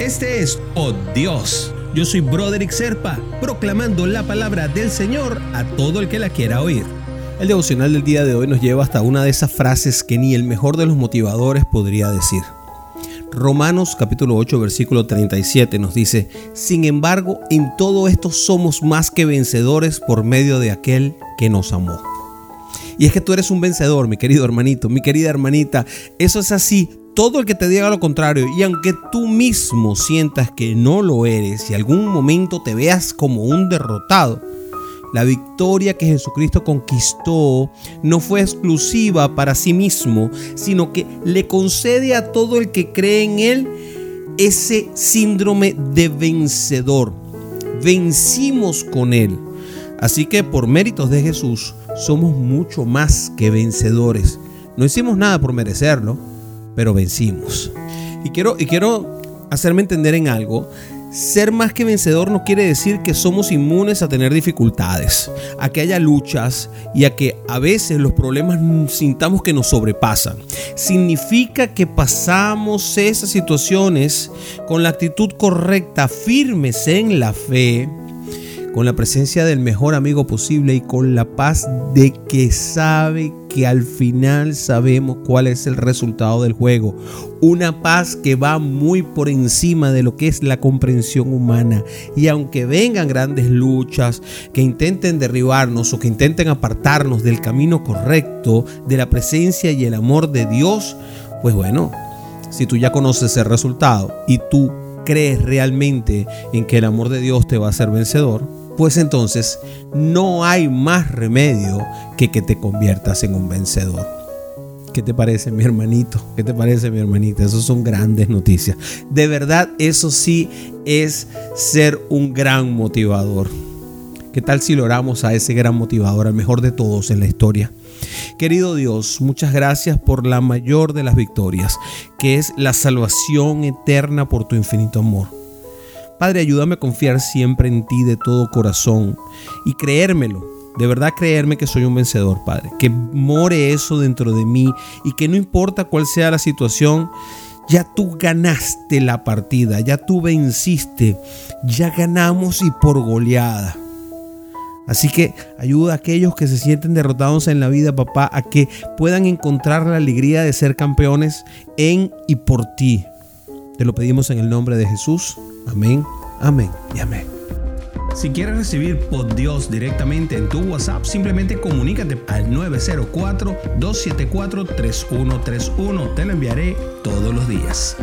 Este es Oh Dios. Yo soy Broderick Serpa, proclamando la palabra del Señor a todo el que la quiera oír. El devocional del día de hoy nos lleva hasta una de esas frases que ni el mejor de los motivadores podría decir. Romanos capítulo 8 versículo 37 nos dice, sin embargo, en todo esto somos más que vencedores por medio de aquel que nos amó. Y es que tú eres un vencedor, mi querido hermanito, mi querida hermanita. Eso es así. Todo el que te diga lo contrario, y aunque tú mismo sientas que no lo eres y algún momento te veas como un derrotado, la victoria que Jesucristo conquistó no fue exclusiva para sí mismo, sino que le concede a todo el que cree en Él ese síndrome de vencedor. Vencimos con Él. Así que por méritos de Jesús somos mucho más que vencedores. No hicimos nada por merecerlo, pero vencimos. Y quiero, y quiero hacerme entender en algo. Ser más que vencedor no quiere decir que somos inmunes a tener dificultades, a que haya luchas y a que a veces los problemas sintamos que nos sobrepasan. Significa que pasamos esas situaciones con la actitud correcta, firmes en la fe, con la presencia del mejor amigo posible y con la paz de que sabe que al final sabemos cuál es el resultado del juego. Una paz que va muy por encima de lo que es la comprensión humana. Y aunque vengan grandes luchas que intenten derribarnos o que intenten apartarnos del camino correcto, de la presencia y el amor de Dios, pues bueno, si tú ya conoces el resultado y tú crees realmente en que el amor de Dios te va a hacer vencedor, pues entonces no hay más remedio que que te conviertas en un vencedor. ¿Qué te parece, mi hermanito? ¿Qué te parece, mi hermanita? Esas son grandes noticias. De verdad, eso sí es ser un gran motivador. ¿Qué tal si lo oramos a ese gran motivador, al mejor de todos en la historia? Querido Dios, muchas gracias por la mayor de las victorias, que es la salvación eterna por tu infinito amor. Padre, ayúdame a confiar siempre en ti de todo corazón y creérmelo. De verdad creerme que soy un vencedor, Padre. Que more eso dentro de mí y que no importa cuál sea la situación, ya tú ganaste la partida, ya tú venciste, ya ganamos y por goleada. Así que ayuda a aquellos que se sienten derrotados en la vida, papá, a que puedan encontrar la alegría de ser campeones en y por ti. Te lo pedimos en el nombre de Jesús. Amén, amén y amén. Si quieres recibir por Dios directamente en tu WhatsApp, simplemente comunícate al 904-274-3131. Te lo enviaré todos los días.